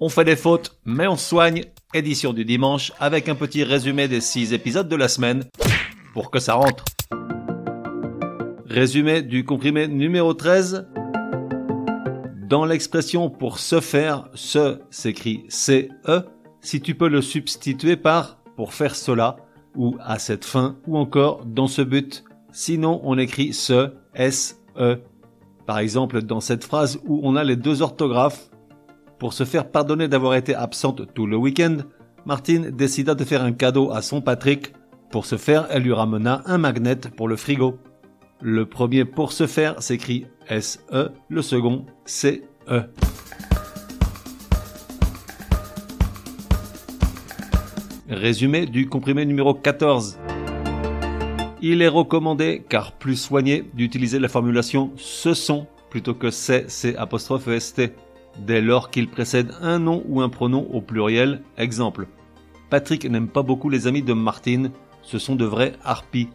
On fait des fautes, mais on soigne. Édition du dimanche avec un petit résumé des 6 épisodes de la semaine pour que ça rentre. Résumé du comprimé numéro 13. Dans l'expression pour se faire, se s'écrit C-E, si tu peux le substituer par pour faire cela, ou à cette fin, ou encore dans ce but. Sinon, on écrit se, S-E. Par exemple, dans cette phrase où on a les deux orthographes, pour se faire pardonner d'avoir été absente tout le week-end, Martine décida de faire un cadeau à son Patrick. Pour ce faire, elle lui ramena un magnet pour le frigo. Le premier pour se faire s'écrit S-E, le second C-E. Résumé du comprimé numéro 14. Il est recommandé, car plus soigné, d'utiliser la formulation ce sont plutôt que c'est, c'est apostrophe st, dès lors qu'il précède un nom ou un pronom au pluriel. Exemple. Patrick n'aime pas beaucoup les amis de Martine, ce sont de vrais harpies.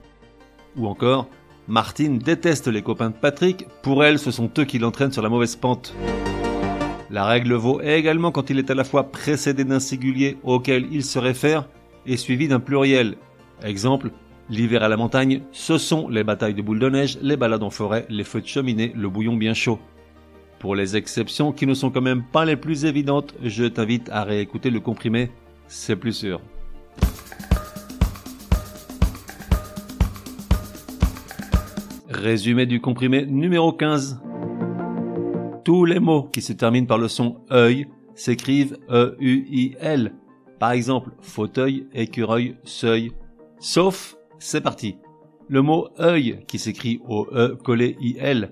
Ou encore, Martine déteste les copains de Patrick, pour elle ce sont eux qui l'entraînent sur la mauvaise pente. La règle vaut également quand il est à la fois précédé d'un singulier auquel il se réfère et suivi d'un pluriel. Exemple, l'hiver à la montagne, ce sont les batailles de boules de neige, les balades en forêt, les feux de cheminée, le bouillon bien chaud. Pour les exceptions qui ne sont quand même pas les plus évidentes, je t'invite à réécouter le comprimé, c'est plus sûr. Résumé du comprimé numéro 15 tous les mots qui se terminent par le son œil s'écrivent E-U-I-L. Par exemple, fauteuil, écureuil, seuil. Sauf, c'est parti. Le mot œil qui s'écrit au E collé I-L.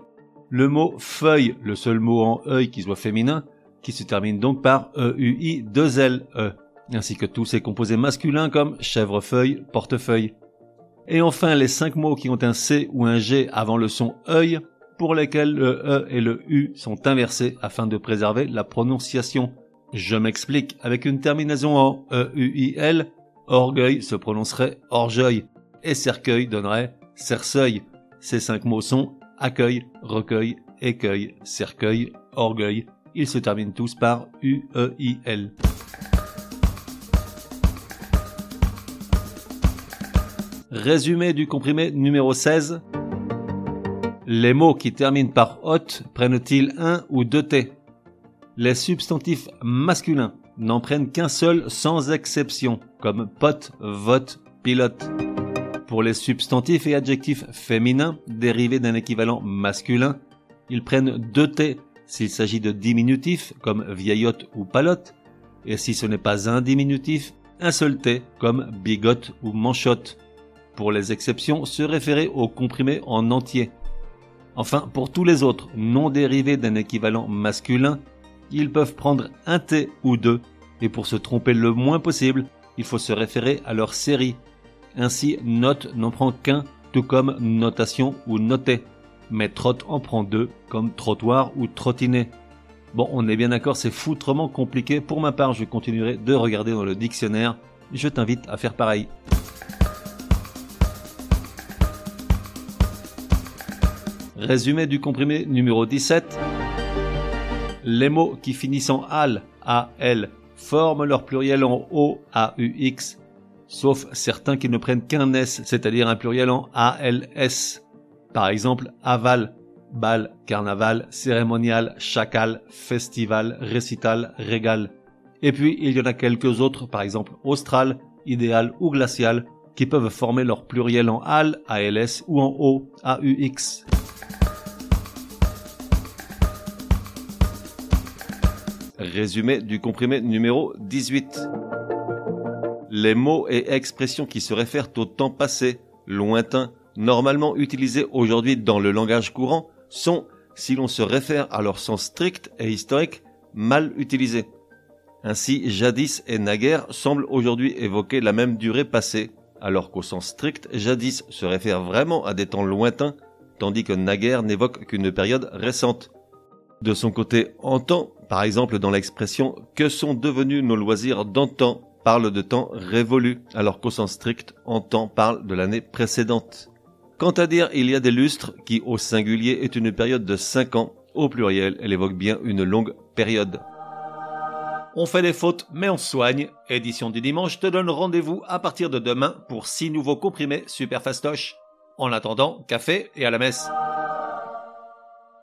Le mot feuille, le seul mot en œil qui soit féminin, qui se termine donc par E-U-I 2 L E. Ainsi que tous ses composés masculins comme chèvrefeuille, portefeuille. Et enfin, les cinq mots qui ont un C ou un G avant le son œil pour lesquels le E et le U sont inversés afin de préserver la prononciation. Je m'explique, avec une terminaison en E-U-I-L, orgueil se prononcerait orgueil et cercueil donnerait cercueil. Ces cinq mots sont accueil, recueil, écueil, cercueil, orgueil. Ils se terminent tous par U-E-I-L. Résumé du comprimé numéro 16. Les mots qui terminent par hot prennent-ils un ou deux T? Les substantifs masculins n'en prennent qu'un seul sans exception, comme pote, vote, pilote. Pour les substantifs et adjectifs féminins dérivés d'un équivalent masculin, ils prennent deux T s'il s'agit de diminutifs comme vieillotte ou palotte, et si ce n'est pas un diminutif, un seul T comme bigote ou manchotte. Pour les exceptions, se référer au comprimé en entier. Enfin, pour tous les autres non dérivés d'un équivalent masculin, ils peuvent prendre un T ou deux, et pour se tromper le moins possible, il faut se référer à leur série. Ainsi, note n'en prend qu'un, tout comme notation ou noté, mais trotte en prend deux, comme trottoir ou trottinet. Bon, on est bien d'accord, c'est foutrement compliqué. Pour ma part, je continuerai de regarder dans le dictionnaire. Je t'invite à faire pareil. Résumé du comprimé numéro 17. Les mots qui finissent en al, al, forment leur pluriel en o, aux, sauf certains qui ne prennent qu'un s, c'est-à-dire un pluriel en als. Par exemple, aval, bal, carnaval, cérémonial, chacal, festival, récital, régal. Et puis, il y en a quelques autres, par exemple austral, idéal ou glacial, qui peuvent former leur pluriel en al, als ou en o, aux. Résumé du comprimé numéro 18. Les mots et expressions qui se réfèrent au temps passé, lointain, normalement utilisés aujourd'hui dans le langage courant, sont, si l'on se réfère à leur sens strict et historique, mal utilisés. Ainsi, jadis et naguère semblent aujourd'hui évoquer la même durée passée, alors qu'au sens strict, jadis se réfère vraiment à des temps lointains, tandis que naguère n'évoque qu'une période récente. De son côté, en temps par exemple dans l'expression que sont devenus nos loisirs d'antan parle de temps révolu, alors qu'au sens strict, temps parle de l'année précédente. Quant à dire il y a des lustres, qui au singulier est une période de 5 ans, au pluriel elle évoque bien une longue période. On fait des fautes, mais on soigne. Édition du dimanche te donne rendez-vous à partir de demain pour 6 nouveaux comprimés super fastoches. En attendant, café et à la messe.